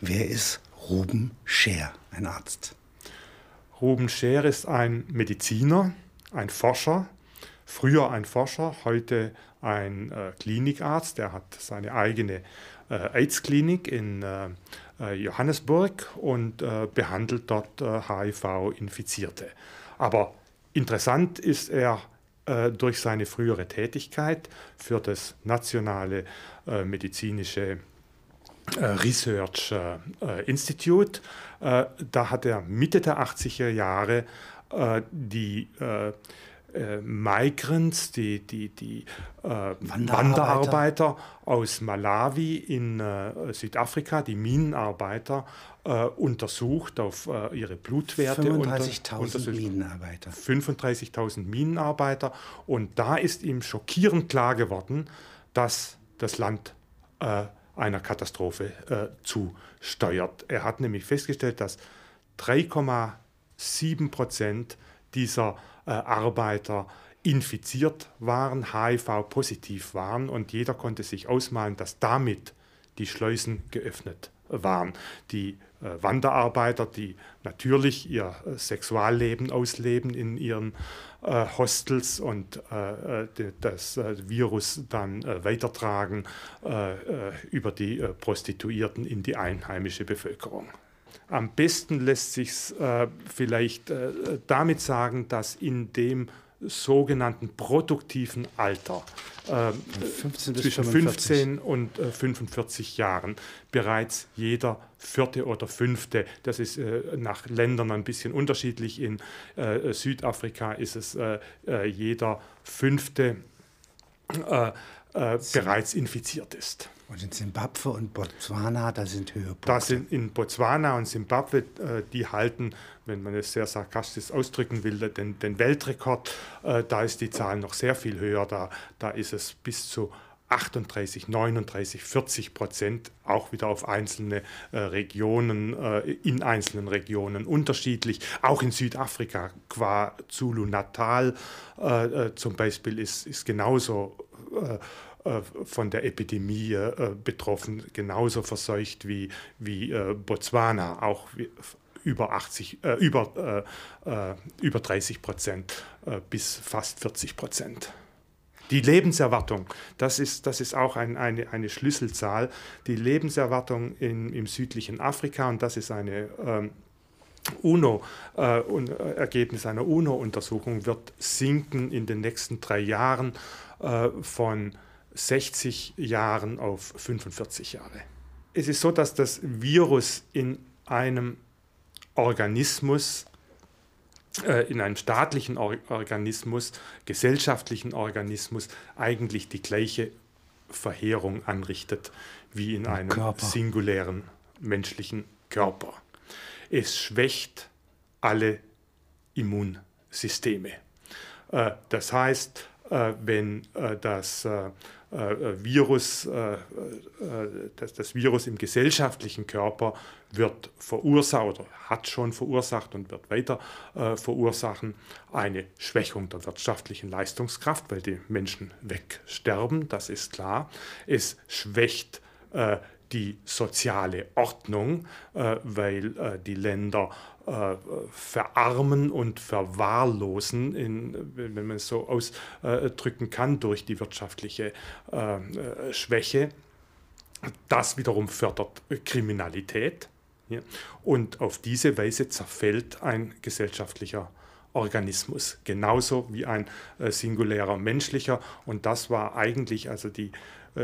Wer ist Ruben Scher, ein Arzt? Ruben Scher ist ein Mediziner, ein Forscher, früher ein Forscher, heute ein äh, Klinikarzt. Der hat seine eigene äh, AIDS-Klinik in äh, äh Johannesburg und äh, behandelt dort HIV-Infizierte. Äh, Aber interessant ist er durch seine frühere Tätigkeit für das nationale medizinische Research Institute. da hat er Mitte der 80er Jahre die äh, Migrants, die, die, die äh, Wanderarbeiter. Wanderarbeiter. aus Malawi in äh, Südafrika, die Minenarbeiter, äh, untersucht auf äh, ihre Blutwerte. 35.000 Minenarbeiter. 35.000 Minenarbeiter. Und da ist ihm schockierend klar geworden, dass das Land äh, einer Katastrophe zusteuert. Er hat nämlich festgestellt, dass 3,7 Prozent dieser äh, Arbeiter infiziert waren, HIV-positiv waren und jeder konnte sich ausmalen, dass damit die Schleusen geöffnet waren. Die äh, Wanderarbeiter, die natürlich ihr äh, Sexualleben ausleben in ihren äh, Hostels und äh, äh, das Virus dann weitertragen über die Prostituierten in die einheimische Bevölkerung. Am besten lässt sich äh, vielleicht äh, damit sagen, dass in dem sogenannten produktiven Alter äh, 15 zwischen 15 und äh, 45 Jahren bereits jeder vierte oder fünfte, das ist äh, nach Ländern ein bisschen unterschiedlich, in äh, Südafrika ist es äh, äh, jeder fünfte bereits infiziert ist. Und in Simbabwe und Botswana, da sind Höhepunkte. Das sind in Botswana und Simbabwe, die halten, wenn man es sehr sarkastisch ausdrücken will, den, den Weltrekord. Äh, da ist die Zahl noch sehr viel höher. Da, da ist es bis zu 38, 39, 40 Prozent, auch wieder auf einzelne äh, Regionen, äh, in einzelnen Regionen unterschiedlich. Auch in Südafrika, qua Zulu-Natal äh, äh, zum Beispiel, ist, ist genauso äh, von der Epidemie äh, betroffen, genauso verseucht wie, wie äh, Botswana, auch über 80, äh, über, äh, über 30 Prozent äh, bis fast 40 Prozent. Die Lebenserwartung, das ist, das ist auch ein, eine, eine Schlüsselzahl. Die Lebenserwartung in, im südlichen Afrika, und das ist eine ähm, UNO, äh, Ergebnis einer UNO-Untersuchung, wird sinken in den nächsten drei Jahren äh, von 60 Jahren auf 45 Jahre. Es ist so, dass das Virus in einem Organismus, äh, in einem staatlichen Or Organismus, gesellschaftlichen Organismus eigentlich die gleiche Verheerung anrichtet wie in einem Körper. singulären menschlichen Körper. Es schwächt alle Immunsysteme. Äh, das heißt, äh, wenn das Virus, das, das Virus im gesellschaftlichen Körper wird verursacht oder hat schon verursacht und wird weiter verursachen eine Schwächung der wirtschaftlichen Leistungskraft, weil die Menschen wegsterben, das ist klar. Es schwächt die soziale Ordnung, weil die Länder äh, verarmen und verwahrlosen, in, wenn man es so ausdrücken kann, durch die wirtschaftliche äh, Schwäche. Das wiederum fördert Kriminalität. Und auf diese Weise zerfällt ein gesellschaftlicher Organismus, genauso wie ein äh, singulärer menschlicher. Und das war eigentlich also die äh,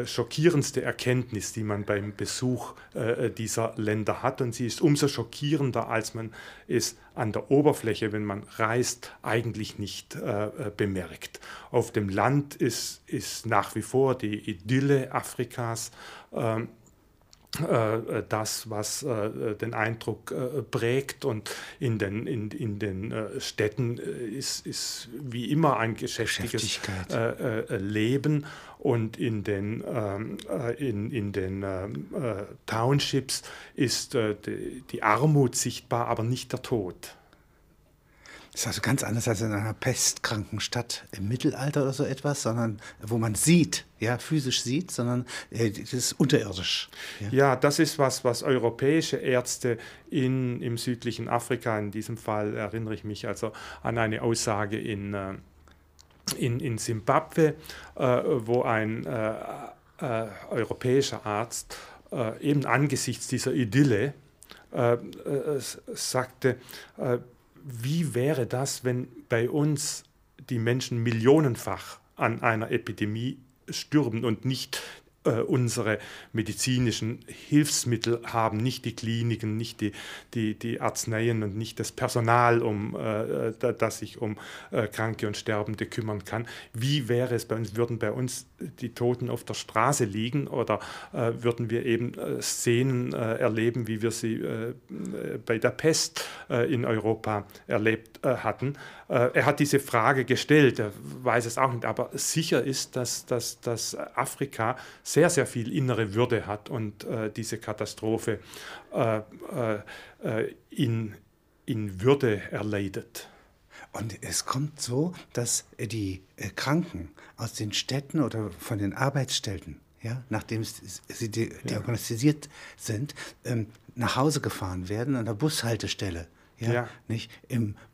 schockierendste Erkenntnis, die man beim Besuch äh, dieser Länder hat. Und sie ist umso schockierender, als man es an der Oberfläche, wenn man reist, eigentlich nicht äh, bemerkt. Auf dem Land ist, ist nach wie vor die Idylle Afrikas. Äh, das, was äh, den Eindruck äh, prägt. Und in den, in, in den Städten ist, ist wie immer ein geschäftiges Leben. Und in den, ähm, in, in den Townships ist die Armut sichtbar, aber nicht der Tod. Das ist also ganz anders als in einer pestkranken Stadt im Mittelalter oder so etwas, sondern wo man sieht, ja, physisch sieht, sondern äh, das ist unterirdisch. Ja. ja. das ist was, was europäische Ärzte in, im südlichen Afrika, in diesem Fall erinnere ich mich also an eine Aussage in, äh, in, in Zimbabwe, äh, wo ein äh, äh, europäischer Arzt äh, eben angesichts dieser Idylle sagte, wie wäre das, wenn bei uns die Menschen millionenfach an einer Epidemie stürben und nicht äh, unsere medizinischen Hilfsmittel haben, nicht die Kliniken, nicht die, die, die Arzneien und nicht das Personal, um, äh, das sich um äh, Kranke und Sterbende kümmern kann. Wie wäre es bei uns? Würden bei uns die Toten auf der Straße liegen oder äh, würden wir eben äh, Szenen erleben, wie wir sie bei der Pest in Europa erlebt hatten? Er hat diese Frage gestellt, er weiß es auch nicht, aber sicher ist, dass, dass, dass Afrika sehr, sehr viel innere Würde hat und äh, diese Katastrophe äh, äh, in, in Würde erleidet. Und es kommt so, dass die äh, Kranken aus den Städten oder von den Arbeitsstätten, ja, nachdem sie diagnostisiert ja. sind, ähm, nach Hause gefahren werden an der Bushaltestelle. Ja, ja. Nicht im äh,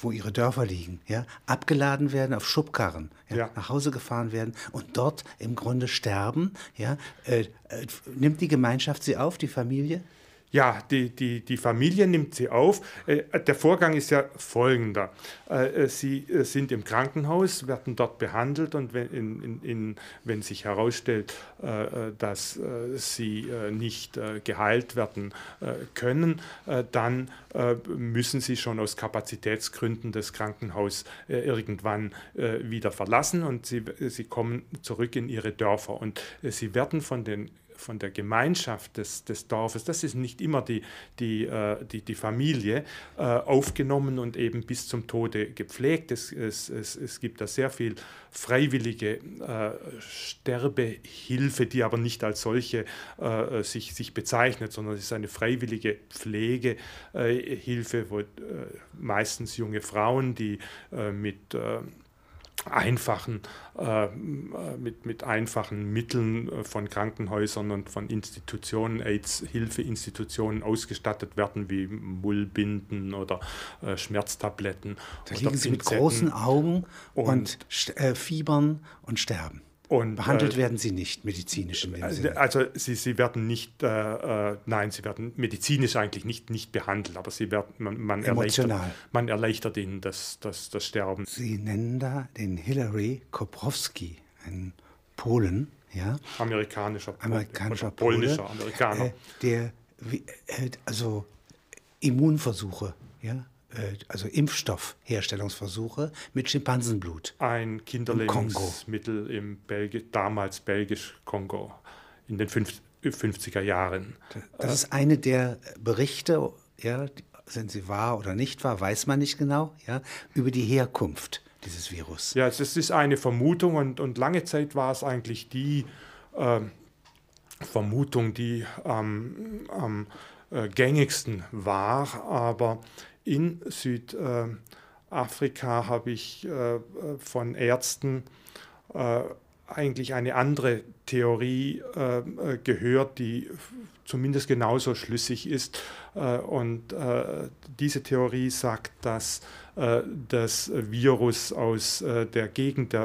wo ihre Dörfer liegen, ja, abgeladen werden auf Schubkarren, ja, ja. nach Hause gefahren werden und dort im Grunde sterben. Ja, äh, äh, nimmt die Gemeinschaft sie auf, die Familie? Ja, die, die, die Familie nimmt sie auf. Äh, der Vorgang ist ja folgender. Äh, sie äh, sind im Krankenhaus, werden dort behandelt und wenn, in, in, wenn sich herausstellt, dass sie nicht geheilt werden können, dann müssen sie schon aus Kapazitätsgründen das Krankenhaus irgendwann wieder verlassen und sie, sie kommen zurück in ihre Dörfer. Und sie werden von den von der Gemeinschaft des, des Dorfes, das ist nicht immer die, die, äh, die, die Familie, äh, aufgenommen und eben bis zum Tode gepflegt. Es, es, es, es gibt da sehr viel freiwillige äh, Sterbehilfe, die aber nicht als solche äh, sich, sich bezeichnet, sondern es ist eine freiwillige Pflegehilfe, wo äh, meistens junge Frauen, die äh, mit einfachen, äh, mit, mit einfachen Mitteln äh, von Krankenhäusern und von Institutionen, AIDS-Hilfeinstitutionen ausgestattet werden, wie Mullbinden oder äh, Schmerztabletten. Da liegen sie mit großen Augen und, und äh, fiebern und sterben. Und, Behandelt äh, werden sie nicht medizinisch in dem also, Sinne. Also sie, sie werden nicht, äh, äh, nein, sie werden medizinisch eigentlich nicht, nicht behandelt, aber sie werden, man, man, Emotional. Erleichtert, man erleichtert ihnen das, das, das Sterben. Sie nennen da den Hilary Koprowski, einen Polen, ja? Amerikanischer, Amerikanischer Pole, polnischer Amerikaner. Äh, der, äh, also Immunversuche, ja, äh, also Impfstoffherstellungsversuche mit Schimpansenblut. Ein Kinderlebensmittel im, im Belgi damals belgisch-Kongo in den 50er Jahren. Das ist eine der Berichte, ja, sind sie wahr oder nicht wahr, weiß man nicht genau, ja, über die Herkunft dieses Virus. Ja, es ist eine Vermutung und, und lange Zeit war es eigentlich die äh, Vermutung, die ähm, am äh, gängigsten war, aber in Südafrika habe ich äh, von Ärzten äh, eigentlich eine andere Theorie äh, gehört, die zumindest genauso schlüssig ist. Und diese Theorie sagt, dass das Virus aus der Gegend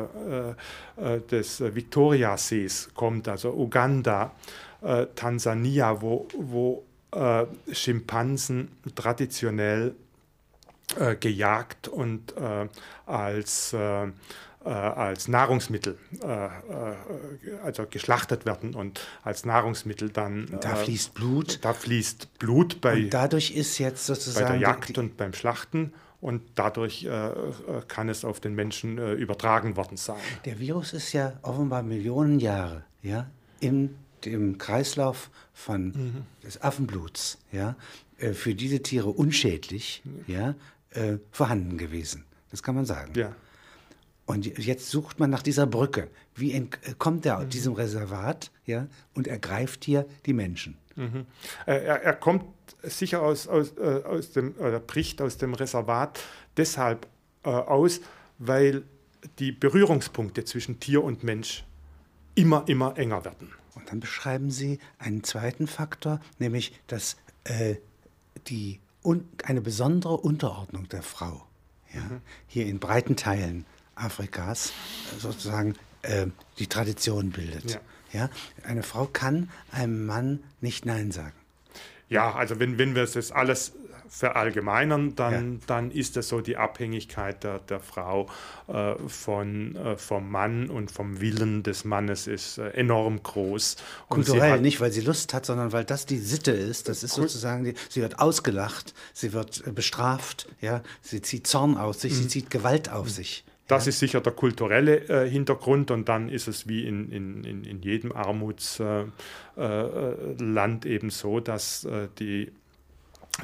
des Viktoriasees kommt, also Uganda, Tansania, wo, wo Schimpansen traditionell äh, gejagt und äh, als, äh, äh als Nahrungsmittel, äh, äh, also geschlachtet werden und als Nahrungsmittel dann. Da fließt Blut. Da fließt Blut bei. Und dadurch ist jetzt sozusagen. Bei der Jagd und beim Schlachten. Und dadurch kann es auf den Menschen übertragen worden sein. Der Virus ist ja offenbar Millionen Jahre ja, in dem Kreislauf von, mhm. des Affenbluts ja, für diese Tiere unschädlich ja, äh, vorhanden gewesen. Das kann man sagen. Ja. Und jetzt sucht man nach dieser Brücke. Wie kommt er aus diesem Reservat ja, und ergreift hier die Menschen? Mhm. Er, er, kommt sicher aus, aus, äh, aus dem, oder bricht aus dem Reservat deshalb äh, aus, weil die Berührungspunkte zwischen Tier und Mensch immer, immer enger werden. Und dann beschreiben Sie einen zweiten Faktor, nämlich dass äh, die, eine besondere Unterordnung der Frau ja, mhm. hier in breiten Teilen Afrikas sozusagen äh, die Tradition bildet. Ja. ja. Eine Frau kann einem Mann nicht Nein sagen. Ja, also wenn, wenn wir das alles verallgemeinern, dann, ja. dann ist das so die Abhängigkeit der, der Frau äh, von, äh, vom Mann und vom Willen des Mannes ist äh, enorm groß. Und Kulturell hat, nicht, weil sie Lust hat, sondern weil das die Sitte ist. Das ist sozusagen, die, sie wird ausgelacht, sie wird äh, bestraft, ja, sie zieht Zorn auf sich, mhm. sie zieht Gewalt auf mhm. sich. Das ist sicher der kulturelle äh, Hintergrund und dann ist es wie in, in, in, in jedem Armutsland äh, äh, eben so, dass äh, die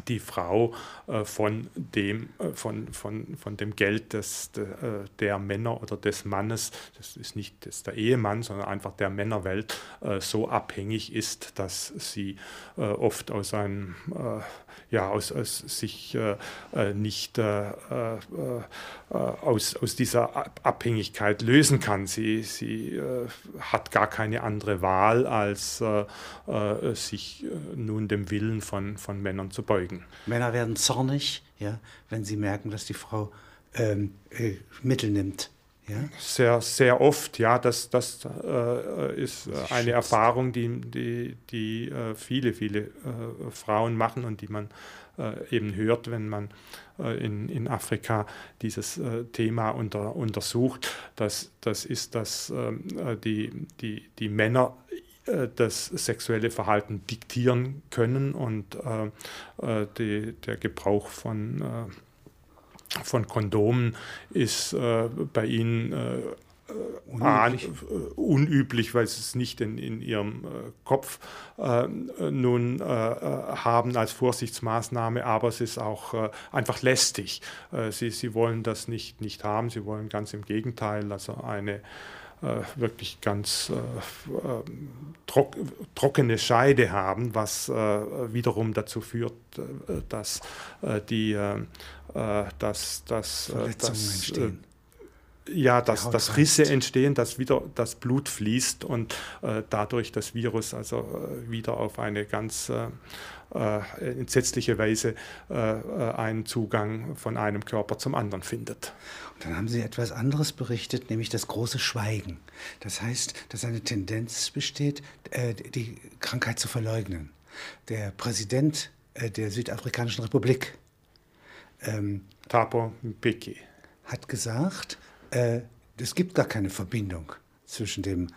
die Frau äh, von, dem, äh, von, von, von dem Geld des, de, äh, der Männer oder des Mannes, das ist nicht das der Ehemann, sondern einfach der Männerwelt, äh, so abhängig ist, dass sie äh, oft aus einem, äh, ja, aus, aus sich nicht aus, aus dieser Abhängigkeit lösen kann. Sie, sie hat gar keine andere Wahl, als sich nun dem Willen von, von Männern zu beugen beugen. Männer werden zornig, ja, wenn sie merken, dass die Frau ähm, äh, Mittel nimmt. Ja? Sehr, sehr oft, ja, das, das äh, ist eine Erfahrung, die, die, die äh, viele, viele äh, Frauen machen und die man äh, eben hört, wenn man äh, in, in Afrika dieses Thema unter, untersucht. Das, das ist, dass ähm, die, die, die Männer äh, das sexuelle Verhalten diktieren können und äh, äh, die, der Gebrauch von, äh, von Kondomen ist äh, bei ihnen äh, unüblich. unüblich, weil sie es nicht in, in ihrem Kopf nun haben als Vorsichtsmaßnahme, aber es ist auch einfach lästig. sie, sie wollen das nicht, nicht haben, sie wollen ganz im Gegenteil, also eine äh, wirklich ganz äh, äh, trock, trockene Scheide haben, was wiederum dazu führt, dass die dass, dass, dass, entstehen. Ja, dass, dass Risse entstehen, dass wieder das Blut fließt und äh, dadurch das Virus also äh, wieder auf eine ganz äh, entsetzliche Weise einen Zugang von einem Körper zum anderen findet. Dann haben Sie etwas anderes berichtet, nämlich das große Schweigen. Das heißt, dass eine Tendenz besteht, äh, die Krankheit zu verleugnen. Der Präsident äh, der Südafrikanischen Republik, ähm, Thabo Mbeki, hat gesagt, äh, es gibt gar keine Verbindung zwischen dem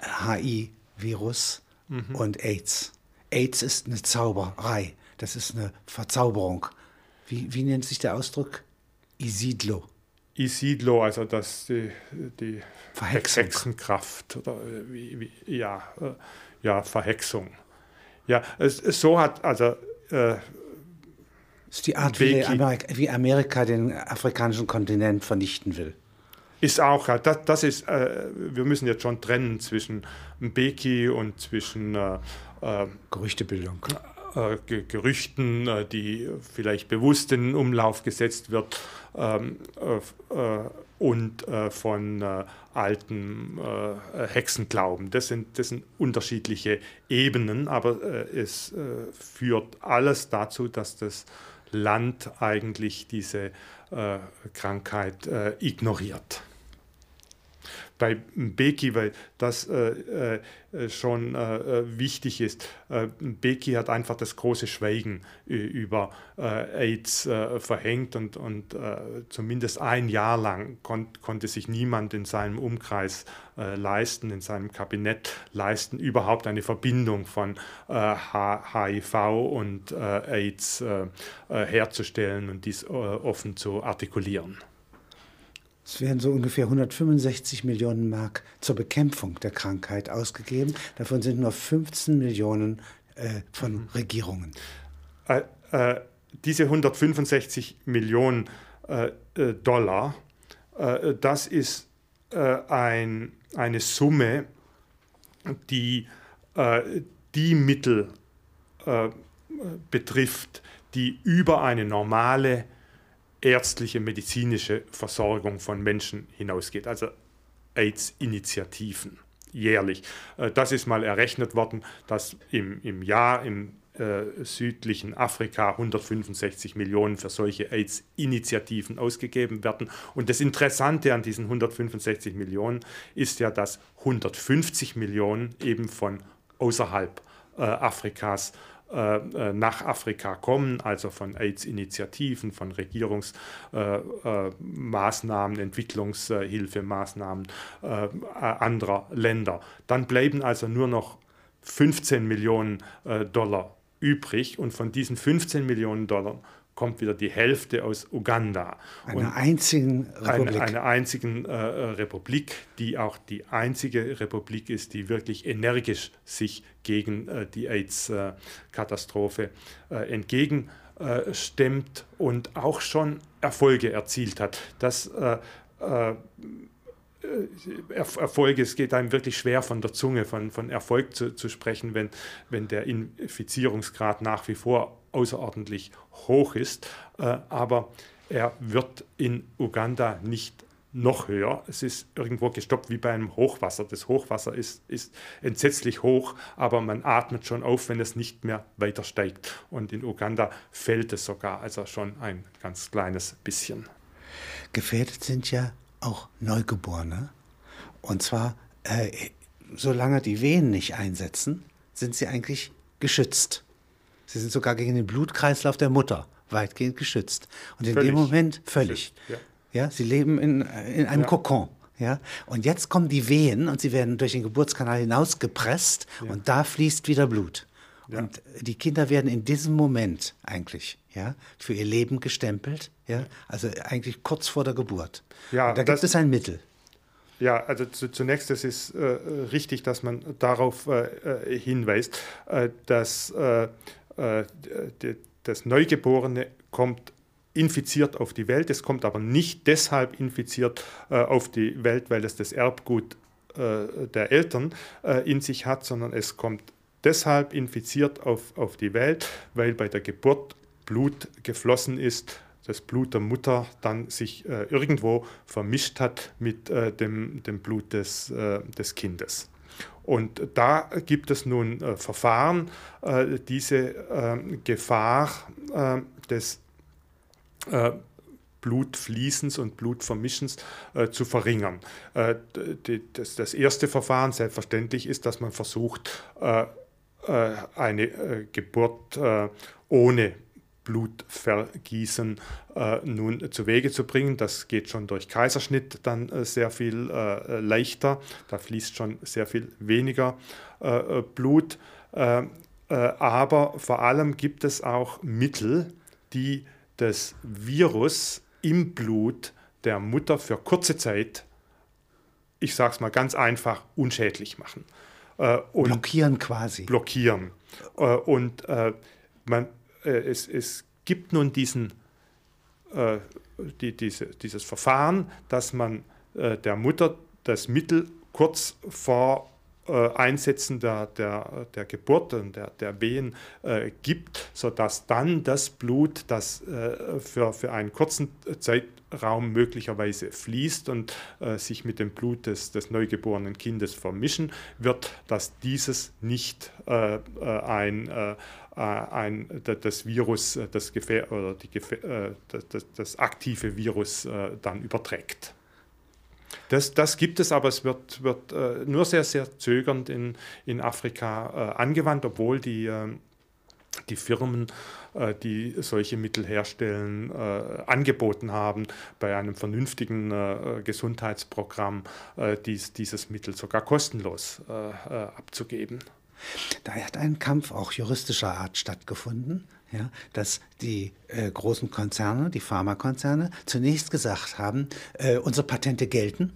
HI-Virus mhm. und AIDS. AIDS ist eine Zauberei, das ist eine Verzauberung. Wie, wie nennt sich der Ausdruck? Isidlo. Isidlo, also das, die, die Verhexung. Hexenkraft oder wie, wie, ja, äh, ja, Verhexung. Ja, es, es so hat also äh, ist die Art, wie Amerika, wie Amerika, den afrikanischen Kontinent vernichten will. Ist auch, das, das ist, äh, wir müssen jetzt schon trennen zwischen Mbeki und zwischen äh, äh Gerüchtebildung. Äh, Gerüchten, äh, die vielleicht bewusst in Umlauf gesetzt wird ähm, äh, und von alten Hexenglauben. Das sind, das sind unterschiedliche Ebenen, aber es führt alles dazu, dass das Land eigentlich diese Krankheit ignoriert bei Beki, weil das äh, äh, schon äh, wichtig ist. Äh, Beki hat einfach das große Schweigen über äh, AIDS äh, verhängt und, und zumindest ein Jahr lang kon konnte sich niemand in seinem Umkreis leisten, in seinem Kabinett leisten, überhaupt eine Verbindung von HIV und AIDS herzustellen und dies offen zu artikulieren. Es werden so ungefähr 165 Millionen Mark zur Bekämpfung der Krankheit ausgegeben. Davon sind nur 15 Millionen äh, von mhm. Regierungen. Äh, äh, diese 165 Millionen äh, äh, Dollar, äh, das ist ein, eine Summe, die die Mittel betrifft, die über eine normale ärztliche, medizinische Versorgung von Menschen hinausgeht, also AIDS-Initiativen jährlich. Äh, das ist mal errechnet worden, dass im, im Jahr im äh, südlichen Afrika 165 Millionen für solche AIDS-Initiativen ausgegeben werden. Und das Interessante an diesen 165 Millionen ist ja, dass 150 Millionen eben von außerhalb äh, Afrikas nach Afrika kommen, also von AIDS-Initiativen, von Regierungsmaßnahmen, äh, Entwicklungshilfemaßnahmen anderer Länder. Dann bleiben also nur noch 15 Millionen Dollar übrig und von diesen 15 Millionen Dollar kommt wieder die Hälfte aus Uganda. Einer einzigen Republik. Eine, eine einzigen äh, Republik, die auch die einzige Republik ist, die wirklich energisch sich gegen äh, die AIDS-Katastrophe äh, entgegenstemmt und auch schon Erfolge erzielt hat. Das äh, äh, Erfolge, es geht einem wirklich schwer von der Zunge von, von Erfolg zu, zu sprechen, wenn, wenn der Infizierungsgrad nach wie vor außerordentlich hoch ist. Äh, aber er wird in Uganda nicht noch höher. Es ist irgendwo gestoppt wie bei einem Hochwasser. Das Hochwasser ist, ist entsetzlich hoch, aber man atmet schon auf, wenn es nicht mehr weiter steigt. Und in Uganda fällt es sogar, also schon ein ganz kleines bisschen. Gefährdet sind ja auch Neugeborene. Und zwar, äh, solange die Wehen nicht einsetzen, sind sie eigentlich geschützt. Sie sind sogar gegen den Blutkreislauf der Mutter weitgehend geschützt. Und in völlig dem Moment völlig. Ja. ja. sie leben in, in einem ja. Kokon. Ja? Und jetzt kommen die Wehen und sie werden durch den Geburtskanal hinausgepresst ja. und da fließt wieder Blut. Ja. Und die Kinder werden in diesem Moment eigentlich ja, für ihr Leben gestempelt, ja, also eigentlich kurz vor der Geburt. Ja, und da gibt es ein Mittel. Ja, also zu, zunächst, es ist äh, richtig, dass man darauf äh, äh hinweist, äh, dass äh, das Neugeborene kommt infiziert auf die Welt. Es kommt aber nicht deshalb infiziert äh, auf die Welt, weil es das Erbgut äh, der Eltern in sich hat, sondern es kommt deshalb infiziert auf, auf die Welt, weil bei der Geburt Blut geflossen ist, das Blut der Mutter dann sich irgendwo vermischt hat mit dem, dem Blut des, des Kindes. Und da gibt es nun äh, Verfahren, äh, diese ähm, Gefahr äh, des äh, Blutfließens und Blutvermischens äh, zu verringern. Äh, die, das, das, erste Verfahren selbstverständlich ist, dass man versucht, eine Geburt ohne Blutvergießen äh, nun zu Wege zu bringen. Das geht schon durch Kaiserschnitt dann äh, sehr viel äh, leichter. Da fließt schon sehr viel weniger äh, äh, Blut. Äh, aber vor allem gibt es auch Mittel, die das Virus im Blut der Mutter für kurze Zeit, ich sage es mal ganz einfach, unschädlich machen. blockieren quasi. Blockieren. und man, es, es gibt nun diesen, äh, die, diese, dieses Verfahren, dass man äh, der Mutter das Mittel kurz vor äh, Einsetzen der, der, der Geburt und der, der Wehen äh, gibt, sodass dann das Blut, das äh, für, für einen kurzen Zeitraum möglicherweise fließt und äh, sich mit dem Blut des, des neugeborenen Kindes vermischen wird, dass dieses nicht äh, äh, ein ein, das Virus, das, Gefähr oder die Gefähr das, das, aktive Virus dann überträgt. Das, das gibt es, aber es wird, wird äh, nur sehr, sehr zögernd in, in Afrika äh, angewandt, obwohl die, äh, die Firmen, äh, die solche Mittel herstellen, äh, angeboten haben, bei einem vernünftigen äh, Gesundheitsprogramm dies, dieses Mittel sogar kostenlos abzugeben. Da hat ein Kampf auch juristischer Art stattgefunden ja, dass die äh, großen Konzerne, die Pharmakonzerne, zunächst gesagt haben, äh, unsere Patente gelten,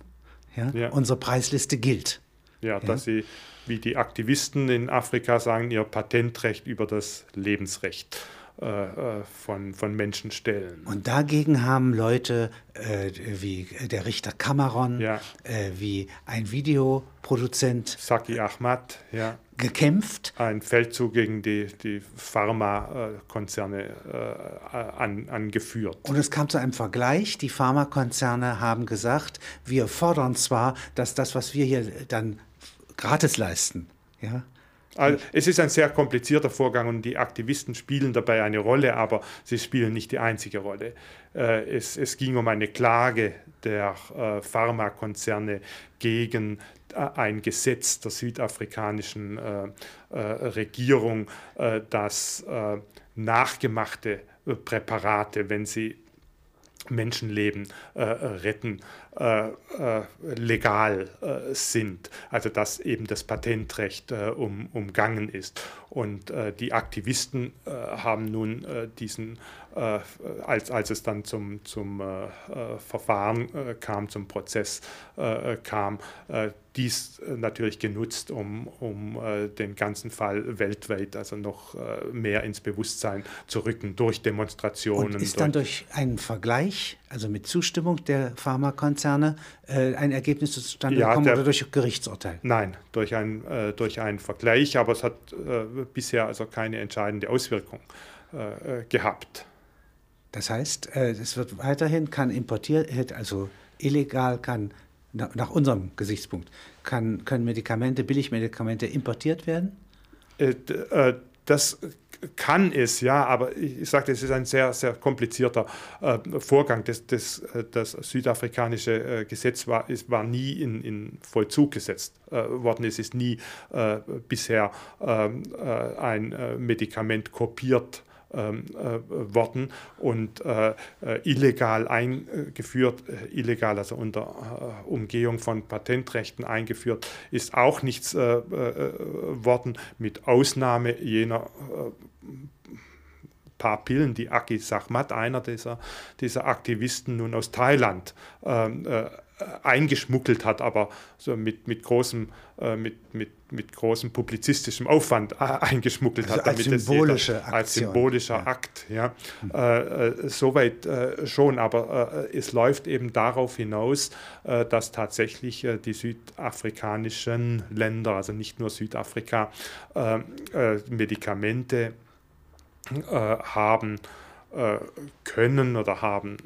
ja, ja. unsere Preisliste gilt. Ja, dass sie, wie die Aktivisten in Afrika sagen, ihr Patentrecht über das Lebensrecht von, von Menschen stellen. Und dagegen haben Leute äh, wie der Richter Cameron, ja. äh, wie ein Videoproduzent Saki Ahmad, ja. gekämpft. Ein Feldzug gegen die, die Pharmakonzerne äh, an, angeführt. Und es kam zu einem Vergleich. Die Pharmakonzerne haben gesagt, wir fordern zwar, dass das, was wir hier dann gratis leisten, ja, also es ist ein sehr komplizierter Vorgang und die Aktivisten spielen dabei eine Rolle, aber sie spielen nicht die einzige Rolle. Äh, es, es ging um eine Klage der äh, Pharmakonzerne gegen äh, ein Gesetz der südafrikanischen Regierung, das nachgemachte Präparate, wenn sie Menschenleben retten, äh, äh, legal äh, sind. Also dass eben das Patentrecht um, umgangen ist. Und die Aktivisten haben nun diesen, als, als es dann zum, zum Verfahren kam, zum Prozess kam, dies natürlich genutzt, um, um den ganzen Fall weltweit, also noch mehr ins Bewusstsein zu rücken durch Demonstrationen. Und ist dann durch einen Vergleich, also mit Zustimmung der Pharmakonzerne, ein Ergebnis zustande ja, gekommen der, oder durch Gerichtsurteil? Nein, durch, ein, durch einen Vergleich, aber es hat bisher also keine entscheidende Auswirkung gehabt. Das heißt, es wird weiterhin, kann importiert, also illegal, kann nach unserem Gesichtspunkt, kann, können Medikamente, Billigmedikamente importiert werden? Äh, äh, das kann es, ja, aber ich sagte, es ist ein sehr, sehr komplizierter äh, Vorgang. Das, das, äh, das südafrikanische äh, Gesetz war, ist, war nie in, in Vollzug gesetzt äh, worden. Es ist nie äh, bisher ähm, ein Medikament kopiert ähm, äh, worden und äh, äh, illegal eingeführt, illegal, also unter Umgehung von Patentrechten eingeführt, ist auch nichts worden, mit Ausnahme jener paar Pillen, die Aki Sachmat, einer dieser, dieser Aktivisten nun aus Thailand, ähm, äh, eingeschmuggelt hat, aber so mit, mit, großem, äh, mit, mit, mit großem publizistischem Aufwand äh, eingeschmuggelt also hat. Als symbolische jeder, Als symbolischer ja. Akt, ja. Mhm. Äh, soweit äh, schon, aber äh, es läuft eben darauf hinaus, dass tatsächlich die südafrikanischen Länder, also nicht nur Südafrika, Medikamente haben, können oder haben,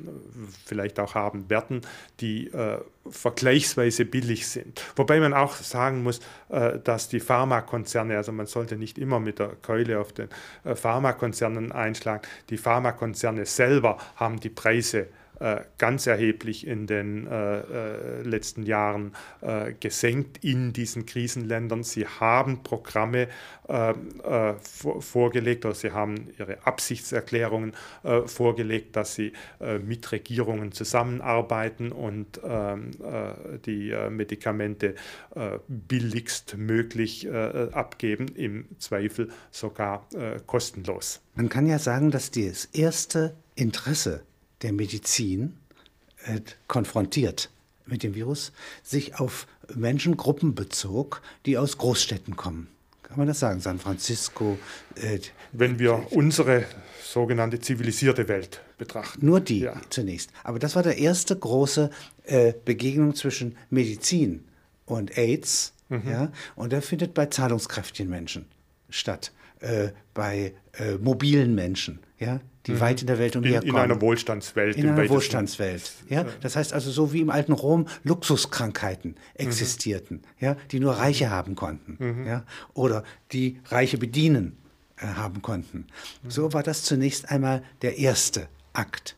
vielleicht auch haben werden, die äh, vergleichsweise billig sind. Wobei man auch sagen muss, äh, dass die Pharmakonzerne, also man sollte nicht immer mit der Keule auf den äh, Pharmakonzernen einschlagen, die Pharmakonzerne selber haben die Preise äh, ganz erheblich in den äh, äh, letzten Jahren äh, gesenkt in diesen Krisenländern. Sie haben Programme äh, äh, vor, vorgelegt oder sie haben ihre Absichtserklärungen vorgelegt, dass sie mit Regierungen zusammenarbeiten und ähm, die Medikamente billigst möglich abgeben, im Zweifel sogar kostenlos. Man kann ja sagen, dass das erste Interesse der Medizin äh, konfrontiert mit dem Virus, sich auf Menschengruppen bezog, die aus Großstädten kommen. Kann man das sagen? San Francisco. Äh, Wenn wir unsere sogenannte zivilisierte Welt betrachten. Nur die ja. zunächst. Aber das war der erste große äh, Begegnung zwischen Medizin und AIDS. Mhm. Ja? Und der findet bei zahlungskräftigen Menschen statt, äh, bei äh, mobilen Menschen, ja? Die mhm. weit in der Welt umherkommen. In, in einer Wohlstandswelt. In einer Wohlstandswelt. Ja? Das heißt also, so wie im alten Rom Luxuskrankheiten mhm. existierten, mhm. ja? die nur Reiche haben konnten mhm. ja? oder die Reiche bedienen äh, haben konnten. Mhm. So war das zunächst einmal der erste Akt.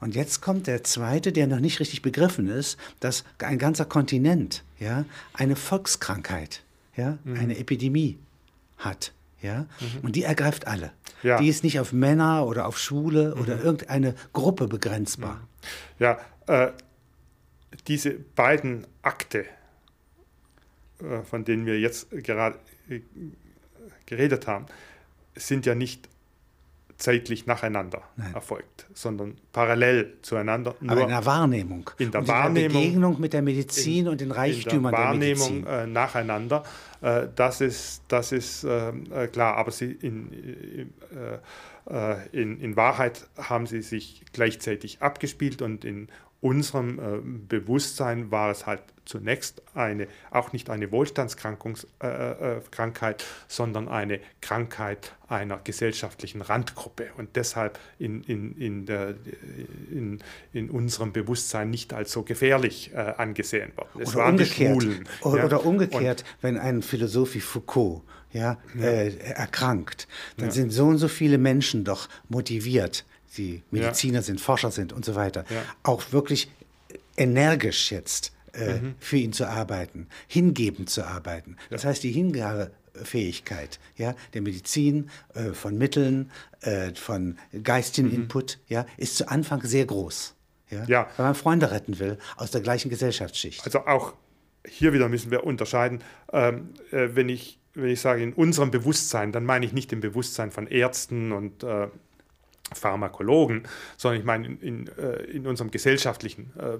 Und jetzt kommt der zweite, der noch nicht richtig begriffen ist, dass ein ganzer Kontinent ja, eine Volkskrankheit, ja, mhm. eine Epidemie hat. Ja? Mhm. Und die ergreift alle. Ja. Die ist nicht auf Männer oder auf Schule mhm. oder irgendeine Gruppe begrenzbar. Mhm. Ja, äh, diese beiden Akte, äh, von denen wir jetzt gerade äh, geredet haben, sind ja nicht zeitlich nacheinander Nein. erfolgt, sondern parallel zueinander. Aber in der Wahrnehmung. In der und Wahrnehmung. In der Begegnung mit der Medizin in, und den Reichtümern in der Wahrnehmung der Medizin. Äh, nacheinander. Äh, das ist, das ist äh, äh klar, aber sie in, in, in Wahrheit haben sie sich gleichzeitig abgespielt und in unserem äh, Bewusstsein war es halt zunächst eine, auch nicht eine Wohlstandskrankheit, äh, äh, sondern eine Krankheit einer gesellschaftlichen Randgruppe und deshalb in, in, in, der, in, in unserem Bewusstsein nicht als so gefährlich äh, angesehen worden. Es oder, umgekehrt, oder, ja? oder umgekehrt, und, wenn ein Philosoph wie Foucault ja, ja. Äh, erkrankt, dann ja. sind so und so viele Menschen doch motiviert, die Mediziner ja. sind, Forscher sind und so weiter, ja. auch wirklich energisch jetzt äh, mhm. für ihn zu arbeiten, hingebend zu arbeiten. Das heißt, die Hingabefähigkeit ja, der Medizin, äh, von Mitteln, äh, von geistigem mhm. Input, ja, ist zu Anfang sehr groß. Ja, ja. Weil man Freunde retten will aus der gleichen Gesellschaftsschicht. Also auch hier wieder müssen wir unterscheiden, ähm, äh, wenn ich wenn ich sage in unserem Bewusstsein, dann meine ich nicht im Bewusstsein von Ärzten und äh, Pharmakologen, sondern ich meine, in, in, äh, in unserem gesellschaftlichen äh,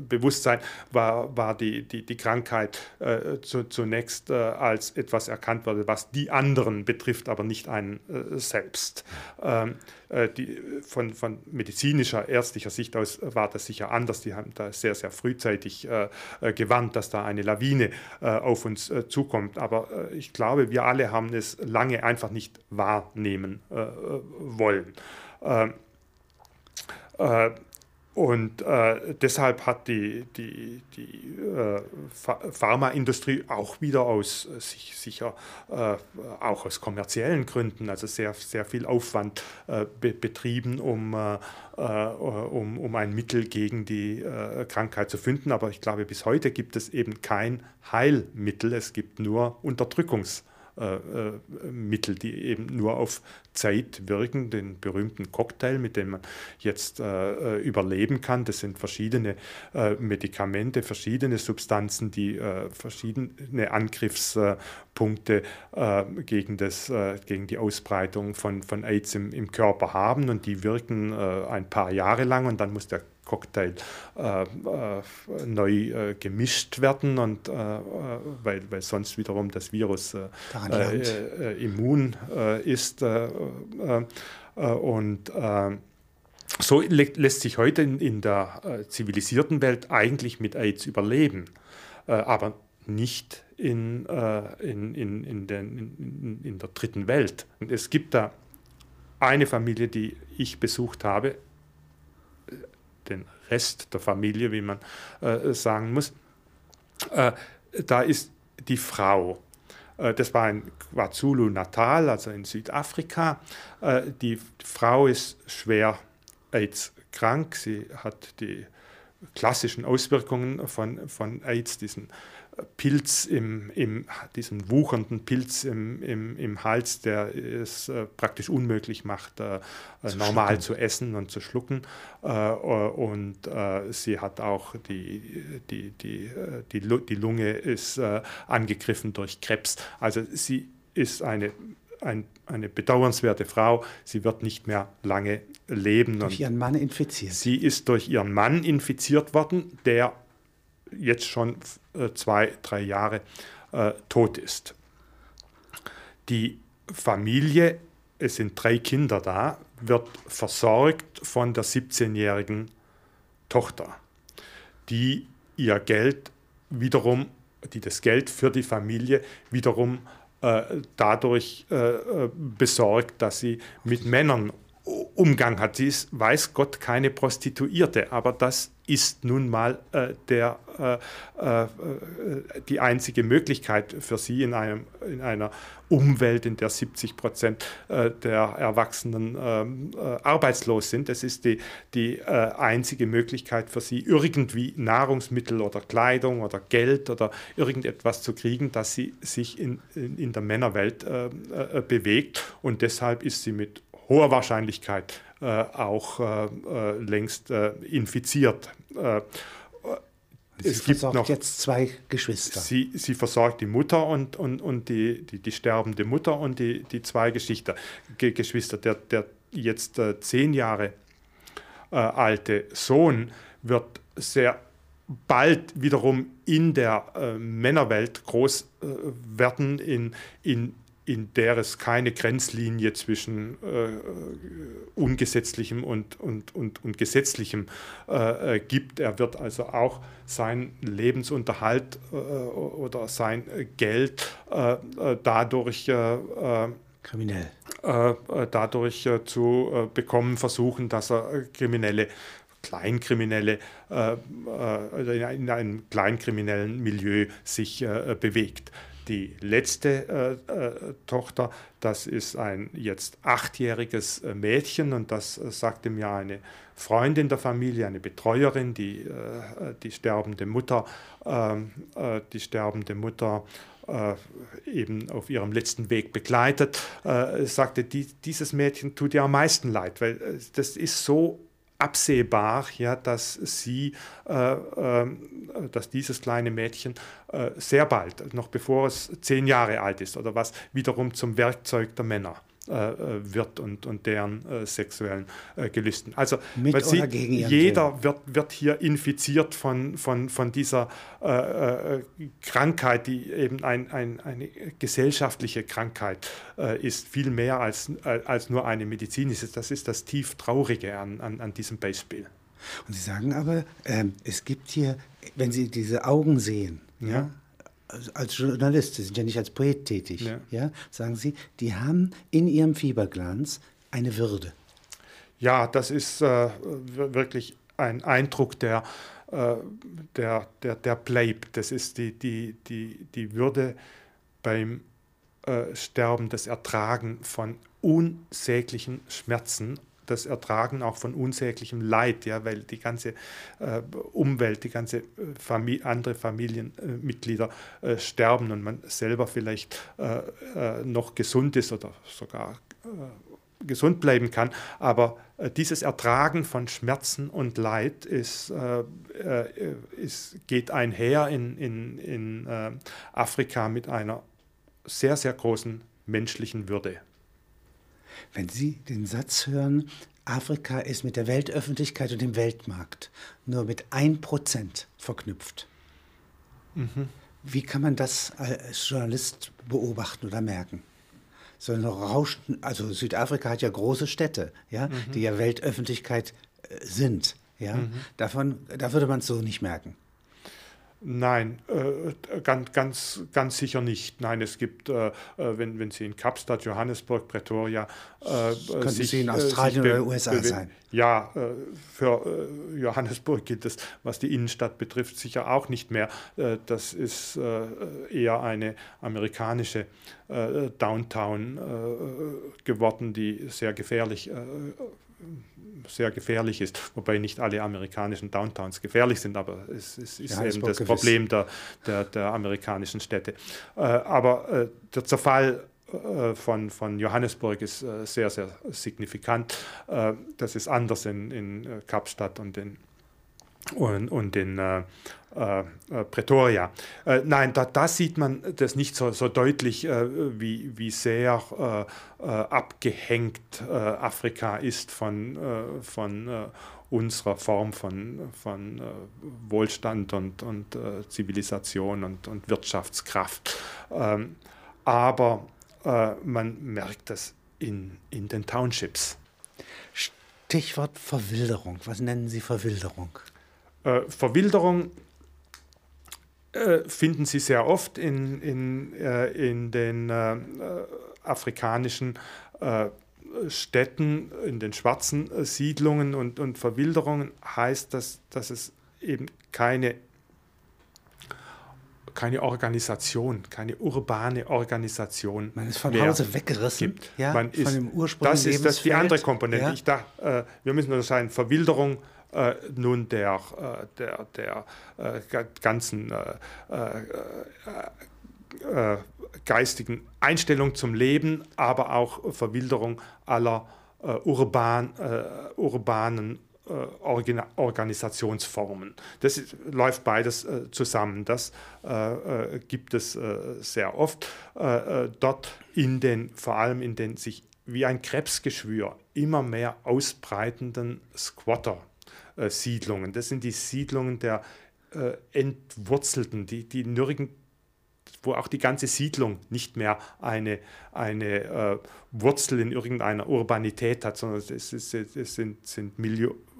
Bewusstsein war, war die, die, die Krankheit äh, zu, zunächst äh, als etwas erkannt wurde, was die anderen betrifft, aber nicht einen äh, selbst. Ähm, äh, die, von, von medizinischer, ärztlicher Sicht aus war das sicher anders. Die haben da sehr, sehr frühzeitig gewarnt, dass da eine Lawine auf uns zukommt. Aber ich glaube, wir alle haben es lange einfach nicht wahrnehmen wollen. Ähm, äh, und äh, deshalb hat die, die, die äh, Pharmaindustrie auch wieder aus äh, sich, sicher äh, auch aus kommerziellen Gründen, also sehr, sehr viel Aufwand äh, be betrieben, um, äh, um, um ein Mittel gegen die Krankheit zu finden. Aber ich glaube, bis heute gibt es eben kein Heilmittel, es gibt nur Unterdrückungsmittel. Äh, äh, Mittel, die eben nur auf Zeit wirken, den berühmten Cocktail, mit dem man jetzt äh, überleben kann. Das sind verschiedene Medikamente, verschiedene Substanzen, die verschiedene Angriffspunkte gegen, das, gegen die Ausbreitung von, von AIDS im, im Körper haben und die wirken ein paar Jahre lang und dann muss der Cocktail äh, äh, neu äh, gemischt werden und äh, weil, weil sonst wiederum das Virus immun ist und so lässt sich heute in, in der zivilisierten Welt eigentlich mit AIDS überleben, aber nicht in, in, in, in, den, in, in der dritten Welt. Und es gibt da eine Familie, die ich besucht habe, den Rest der Familie, wie man äh, sagen muss. Äh, da ist die Frau. Äh, das war in KwaZulu-Natal, also in Südafrika. Äh, die Frau ist schwer AIDS-krank. Sie hat die klassischen Auswirkungen von, von AIDS, diesen Pilz, im, im, diesen wuchernden Pilz im, im, im Hals, der es äh, praktisch unmöglich macht, äh, zu normal schlucken. zu essen und zu schlucken. Äh, und äh, sie hat auch die, die, die, äh, die, die Lunge ist äh, angegriffen durch Krebs. Also sie ist eine ein, eine bedauernswerte Frau. Sie wird nicht mehr lange leben. Durch ihren Mann infiziert. Sie ist durch ihren Mann infiziert worden, der jetzt schon äh, zwei, drei Jahre äh, tot ist. Die Familie, es sind drei Kinder da, wird versorgt von der 17-jährigen Tochter, die ihr Geld wiederum, die das Geld für die Familie wiederum äh, dadurch äh, äh besorgt, dass sie mit Männern Umgang hat. Sie ist, weiß Gott, keine Prostituierte, aber das ist nun mal äh, der, äh, äh, die einzige Möglichkeit für sie in, einem, in einer Umwelt, in der 70 Prozent äh, der Erwachsenen ähm, äh, arbeitslos sind. Es ist die, die äh, einzige Möglichkeit für sie, irgendwie Nahrungsmittel oder Kleidung oder Geld oder irgendetwas zu kriegen, dass sie sich in, in, in der Männerwelt bewegt. Und deshalb ist sie mit hoher Wahrscheinlichkeit äh, auch äh, äh längst äh, infiziert. Äh, sie es gibt noch jetzt zwei Geschwister. Sie, sie versorgt die Mutter und, und, und die, die, die sterbende Mutter und die, die zwei Geschichte, Geschwister. Der, der jetzt zehn Jahre alte Sohn wird sehr bald wiederum in der äh, Männerwelt groß äh, werden, in, in, in der es keine Grenzlinie zwischen äh, ungesetzlichem und, und, und, und gesetzlichem äh, äh, gibt. Er wird also auch seinen Lebensunterhalt äh, oder sein Geld dadurch kriminell dadurch zu bekommen versuchen, dass er kriminelle Kleinkriminelle äh, äh, in einem kleinkriminellen Milieu sich äh, bewegt. Die letzte äh, Tochter, das ist ein jetzt achtjähriges Mädchen und das sagte mir eine Freundin der Familie, eine Betreuerin, die die sterbende Mutter, ähm, die sterbende Mutter eben auf ihrem letzten Weg begleitet, sagte, die, dieses Mädchen tut ihr am meisten leid, weil das ist so absehbar, ja, dass sie, äh, äh, dass dieses kleine Mädchen äh, sehr bald, noch bevor es zehn Jahre alt ist, oder was wiederum zum Werkzeug der Männer wird und, und deren äh, sexuellen äh, Gelüsten. Also Mit man sieht, jeder wird, wird hier infiziert von, von, von dieser äh, äh, Krankheit, die eben ein, ein, eine gesellschaftliche Krankheit ist, viel mehr als, als nur eine medizinische. Das ist das tief Traurige an, an, an diesem Beispiel. Und Sie sagen aber, ähm, es gibt hier, wenn Sie diese Augen sehen, ja. ja als Journalist, Sie sind ja nicht als Poet tätig, ja. ja. sagen Sie, die haben in ihrem Fieberglanz eine Würde. Ja, das ist äh, wirklich ein Eindruck, der, äh, der, der, der bleibt. Das ist die, die, die, die Würde beim äh, Sterben, das Ertragen von unsäglichen Schmerzen das Ertragen auch von unsäglichem Leid, ja, weil die ganze äh, Umwelt, die ganze äh, Famili andere Familienmitglieder äh, sterben und man selber vielleicht äh, äh, noch gesund ist oder sogar äh, gesund bleiben kann. Aber dieses Ertragen von Schmerzen und Leid ist, ist geht einher in, in, in Afrika mit einer sehr, sehr großen menschlichen Würde. Wenn Sie den Satz hören, Afrika ist mit der Weltöffentlichkeit und dem Weltmarkt nur mit 1% verknüpft. Mhm. Wie kann man das als Journalist beobachten oder merken? So ein Rauschen, also Südafrika hat ja große Städte, ja, mhm. die ja Weltöffentlichkeit äh, sind. Ja? Mhm. Davon, da würde man es so nicht merken. Nein, äh, ganz, ganz, ganz sicher nicht. Nein, es gibt, äh, äh wenn, wenn Sie in Kapstadt, Johannesburg, Pretoria. Äh, Könnten sich, Sie in äh, Australien oder USA sein? Ja, äh, für Johannesburg gilt es, was die Innenstadt betrifft, sicher auch nicht mehr. das ist eher eine amerikanische Downtown geworden, die sehr gefährlich sehr gefährlich ist, wobei nicht alle amerikanischen Downtowns gefährlich sind, aber es, es ist ja, eben das gewiss. Problem der, der, der, amerikanischen Städte. Äh, aber äh, der Zerfall äh, von, von Johannesburg ist äh, sehr, sehr signifikant. Äh, das ist anders in, in Kapstadt und in und, und in Pretoria. Äh, nein, da, da, sieht man das nicht so, so deutlich, äh, wie, wie sehr äh, äh, abgehängt Afrika ist von, von unserer Form von, von Wohlstand und, und Zivilisation und, und Wirtschaftskraft. Ähm, aber man merkt das in, in den Townships. Stichwort Verwilderung. Was nennen Sie Verwilderung? Äh, Verwilderung äh, finden Sie sehr oft in, in, äh, in den äh, afrikanischen äh, Städten, in den schwarzen äh, Siedlungen und, und Verwilderung heißt, dass, dass es eben keine keine Organisation, keine urbane Organisation. Man ist von Hause weggerissen. Gibt. Ja, Man ist, dem Ursprung das ist das die andere Komponente. Ja. Ich dachte, äh, wir müssen unterscheiden Verwilderung äh, nun der, äh, der, der äh, ganzen äh, äh, geistigen Einstellung zum Leben, aber auch Verwilderung aller urban, urbanen Organ Organisationsformen. Das ist, läuft beides äh, zusammen. Das äh, gibt es äh, sehr oft. dort in den, vor allem in den sich wie ein Krebsgeschwür immer mehr ausbreitenden Squatter-Siedlungen. Das sind die Siedlungen der äh, Entwurzelten, die, die wo auch die ganze Siedlung nicht mehr eine, eine äh, Wurzel in irgendeiner Urbanität hat, sondern es, ist, es sind, sind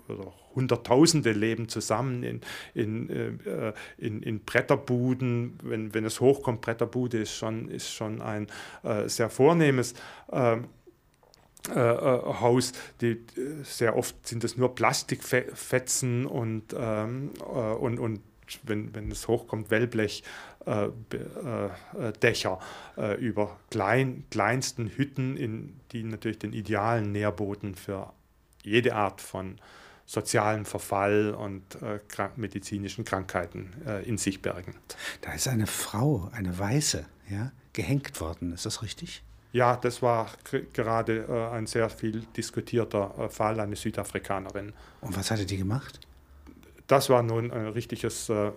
oder Hunderttausende leben zusammen in, in, äh, in, in, Bretterbuden. Wenn, wenn es hochkommt, Bretterbude ist schon, ist schon ein äh, sehr vornehmes äh, äh, Haus. Die, sehr oft sind es nur Plastikfetzen und, ähm, äh, und, und wenn, wenn es hochkommt, Wellblechdächer äh, äh, äh, über klein, kleinsten Hütten, in, die natürlich den idealen Nährboden für jede Art von sozialem Verfall und äh, krank medizinischen Krankheiten äh, in sich bergen. Da ist eine Frau, eine Weiße, ja, gehängt worden, ist das richtig? Ja, das war gerade äh, ein sehr viel diskutierter Fall, eine Südafrikanerin. Und was hatte die gemacht? das war nun ein richtiges äh, äh,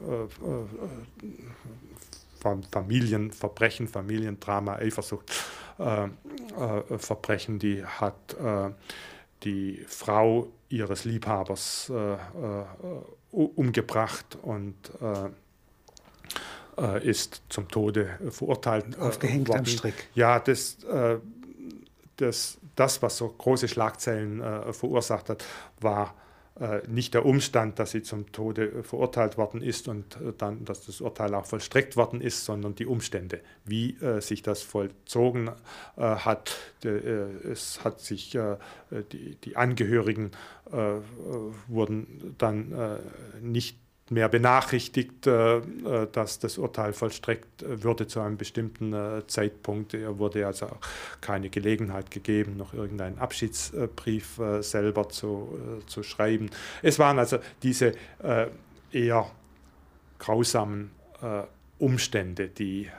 Familienverbrechen, Familiendrama, Eifersucht, äh, äh, Verbrechen. Die hat äh, die Frau ihres Liebhabers äh, umgebracht und ist zum Tode verurteilt Aufgehängt worden. am Strick. Ja, das, das, das, was so große Schlagzeilen verursacht hat, war äh, nicht der Umstand, dass sie zum Tode äh, verurteilt worden ist und äh, dann, dass das Urteil auch vollstreckt worden ist, sondern die Umstände, wie äh, sich das vollzogen äh, hat. De, es hat sich die, die Angehörigen wurden dann nicht mehr benachrichtigt, äh, äh, dass das Urteil vollstreckt würde zu einem bestimmten äh, Zeitpunkt. Er wurde also keine Gelegenheit gegeben, noch irgendeinen Abschiedsbrief selber zu, zu schreiben. Es waren also diese eher grausamen Umstände, die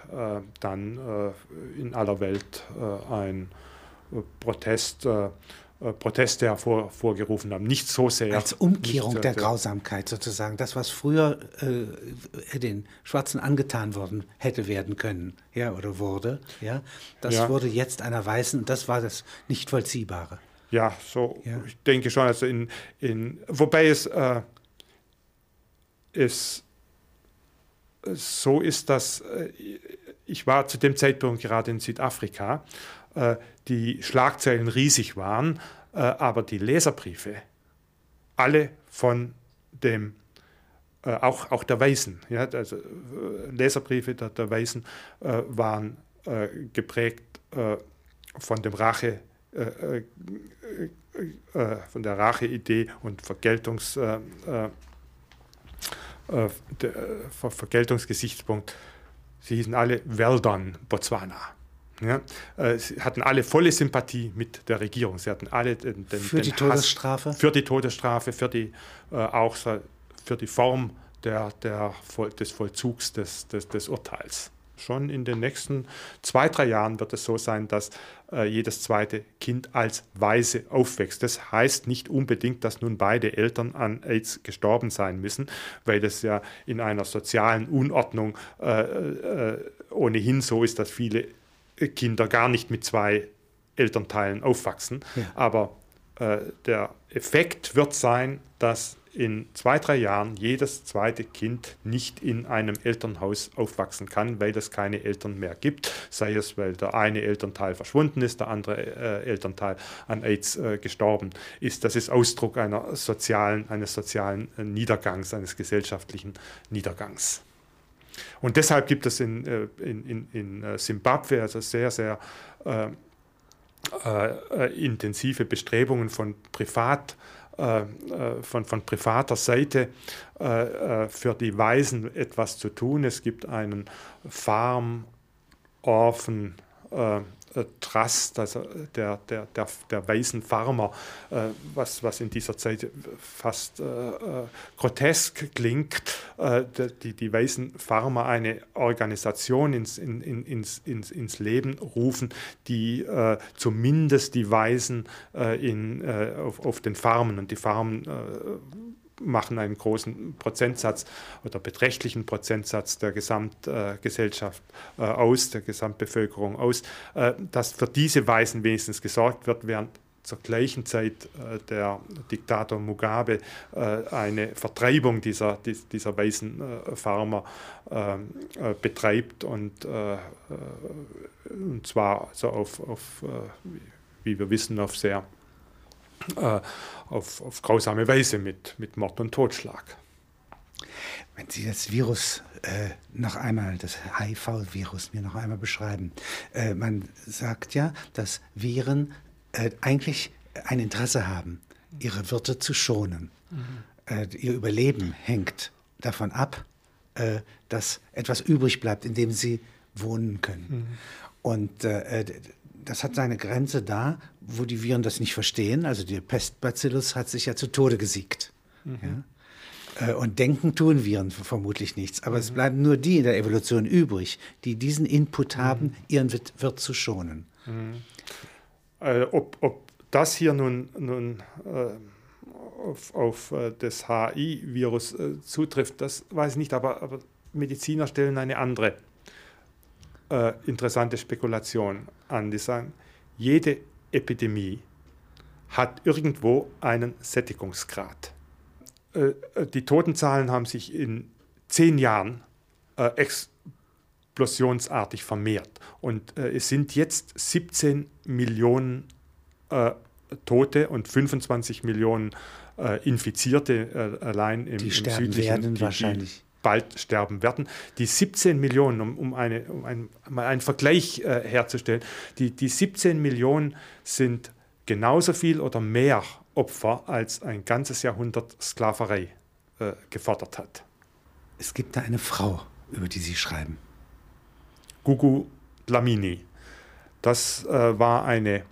dann in aller Welt ein Protest äh, Proteste hervorgerufen haben. Nicht so sehr. Als Umkehrung der Grausamkeit sozusagen. Das, was früher äh, den Schwarzen angetan worden hätte werden können, ja, oder wurde, ja, das ja. wurde jetzt einer Weißen und das war das nicht vollziehbare. Ja, so, ja. ich denke schon, also in, in wobei es, äh, es so ist, dass äh, ich war zu dem Zeitpunkt gerade in Südafrika äh, die Schlagzeilen riesig waren, äh, aber die Leserbriefe, alle von dem, äh, auch, auch der Weißen, ja, also Leserbriefe der, der Weißen waren geprägt von dem Rache von der Racheidee und Vergeltungs, äh, äh, Vergeltungsgesichtspunkt. Sie hießen alle Well done, Botswana. Ja, äh, sie hatten alle volle Sympathie mit der Regierung. Sie hatten alle den, den, für den die Hass, Todesstrafe, für die Todesstrafe, für die äh, auch für die Form der, der, des Vollzugs des, des, des, Urteils. Schon in den nächsten zwei, drei Jahren wird es so sein, dass äh, jedes zweite Kind als Waise aufwächst. Das heißt nicht unbedingt, dass nun beide Eltern an AIDS gestorben sein müssen, weil es ja in einer sozialen Unordnung äh, äh, ohnehin so ist, dass viele Kinder gar nicht mit zwei Elternteilen aufwachsen. Ja. Aber äh, der Effekt wird sein, dass in zwei, drei Jahren jedes zweite Kind nicht in einem Elternhaus aufwachsen kann, weil es keine Eltern mehr gibt. Sei es, weil der eine Elternteil verschwunden ist, der andere äh, Elternteil an AIDS äh, gestorben ist. Das ist Ausdruck einer sozialen, eines sozialen äh, Niedergangs, eines gesellschaftlichen Niedergangs. Und deshalb gibt es in, äh, in, in Simbabwe äh, also sehr, sehr äh, äh, intensive Bestrebungen von Privat, äh, von, von privater Seite äh, für die Waisen etwas zu tun. Es gibt einen Farm Orphan äh, Trust, also der, der, der, der weißen Farmer, äh, was, was in dieser Zeit fast äh, äh grotesk klingt, äh, die, die weißen Farmer eine Organisation ins, in, in, ins, ins, ins Leben rufen, die äh, zumindest die Weißen in, auf, auf den Farmen. Und die Farmen machen einen großen Prozentsatz oder beträchtlichen Prozentsatz der Gesamtgesellschaft äh, aus, der Gesamtbevölkerung aus, äh, dass für diese Weisen wenigstens gesorgt wird, während zur gleichen Zeit äh, der Diktator Mugabe eine Vertreibung dieser, dieser weißen Farmer betreibt und, und zwar so auf, auf wie wir wissen, auf sehr auf, auf grausame Weise mit, mit Mord und Totschlag. Wenn Sie das Virus äh, noch einmal, das HIV-Virus mir noch einmal beschreiben. Äh, man sagt ja, dass Viren äh, eigentlich ein Interesse haben, ihre Wirte zu schonen. Mhm. Äh, ihr Überleben hängt davon ab, äh, dass etwas übrig bleibt, in dem sie wohnen können. Mhm. Und äh, das hat seine Grenze da, wo die Viren das nicht verstehen. Also der Pestbacillus hat sich ja zu Tode gesiegt. Mhm. Ja? Äh, und denken tun Viren vermutlich nichts. Aber mhm. es bleiben nur die in der Evolution übrig, die diesen Input haben, mhm. ihren Wirt zu schonen. Mhm. Äh, ob, ob das hier nun, nun äh, auf, auf äh, das HI-Virus äh, zutrifft, das weiß ich nicht, aber, aber Mediziner stellen eine andere äh, interessante Spekulation an. Die sagen, jede Epidemie hat irgendwo einen Sättigungsgrad. Äh, die Totenzahlen haben sich in zehn Jahren explosionsartig vermehrt. Und äh, es sind jetzt 17 Millionen äh, Tote und 25 Millionen äh, Infizierte äh, allein im, die im sterben südlichen werden die, wahrscheinlich. Die bald sterben werden. Die 17 Millionen, um, um, eine, um ein, mal einen Vergleich äh, herzustellen, die, die 17 Millionen sind genauso viel oder mehr Opfer, als ein ganzes Jahrhundert Sklaverei äh, gefordert hat. Es gibt da eine Frau, über die Sie schreiben. Gugu Dlamini. Das äh, war eine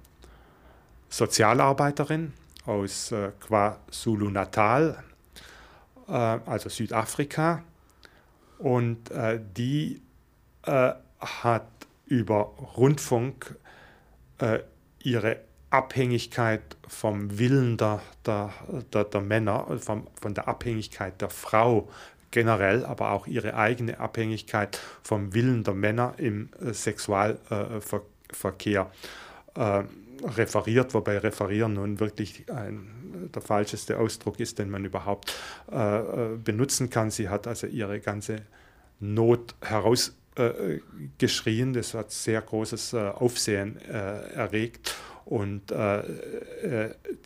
Sozialarbeiterin aus äh, KwaZulu-Natal, äh, also Südafrika. Und äh, die äh, hat über Rundfunk äh, ihre Abhängigkeit vom Willen der, der, der, der Männer, vom, von der Abhängigkeit der Frau generell, aber auch ihre eigene Abhängigkeit vom Willen der Männer im äh, Sexualverkehr äh, referiert, wobei referieren nun wirklich ein, der falscheste Ausdruck ist, den man überhaupt äh, äh benutzen kann. Sie hat also ihre ganze Not herausgeschrien. Äh, das hat sehr großes äh, Aufsehen äh, erregt. Und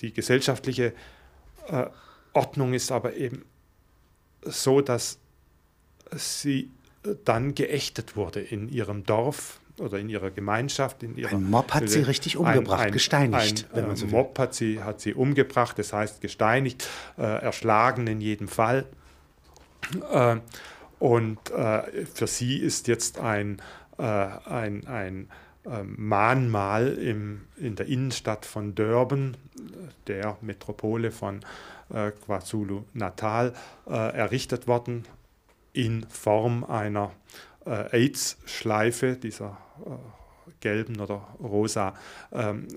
die gesellschaftliche Ordnung ist aber eben so, dass sie dann geächtet wurde in ihrem Dorf oder in ihrer Gemeinschaft. In ihrer, ein Mob hat sie richtig umgebracht, ein, ein, gesteinigt. Ein, ein so Mob hat sie, hat sie umgebracht, das heißt gesteinigt, äh, erschlagen in jedem Fall. Äh, und äh, für sie ist jetzt ein, äh, ein, ein ähm, Mahnmal im, in der Innenstadt von Durban, der Metropole von äh, KwaZulu-Natal, äh, errichtet worden in Form einer äh, AIDS-Schleife, dieser gelben oder rosa ähm,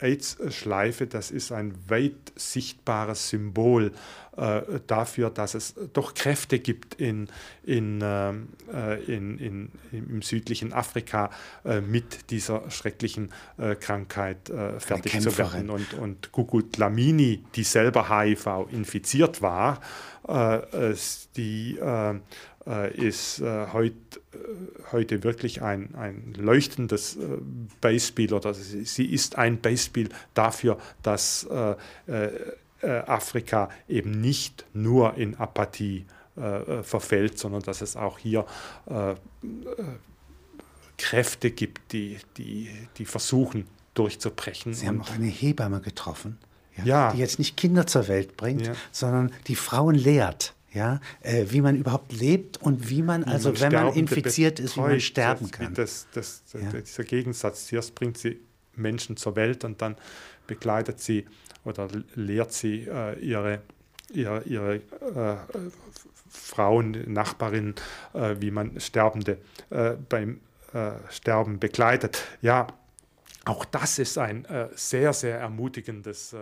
AIDS-Schleife, das ist ein weit sichtbares Symbol äh, dafür, dass es doch Kräfte gibt in, in, ähm, äh, in, in, im südlichen Afrika äh, mit dieser schrecklichen äh, Krankheit äh, fertig zu werden. Und, und Gugut Lamini, die selber HIV infiziert war, äh, die äh, ist äh, heut, äh, heute wirklich ein, ein leuchtendes Beispiel oder sie ist ein Beispiel dafür, dass Afrika eben nicht nur in Apathie verfällt, sondern dass es auch hier Kräfte gibt, die, die, die versuchen durchzubrechen. Sie haben auch eine Hebamme getroffen, ja, ja. die jetzt nicht Kinder zur Welt bringt, ja. sondern die Frauen lehrt ja, äh, wie man überhaupt lebt und wie man, wie also man wenn man infiziert ist, wie man sterben kann. Das, das, das, ja. Dieser Gegensatz, zuerst bringt sie Menschen zur Welt und dann begleitet sie oder lehrt sie äh, ihre, ihre, ihre äh, Frauen, Nachbarinnen, äh, wie man Sterbende äh, beim äh, Sterben begleitet. Ja, auch das ist ein sehr, sehr ermutigendes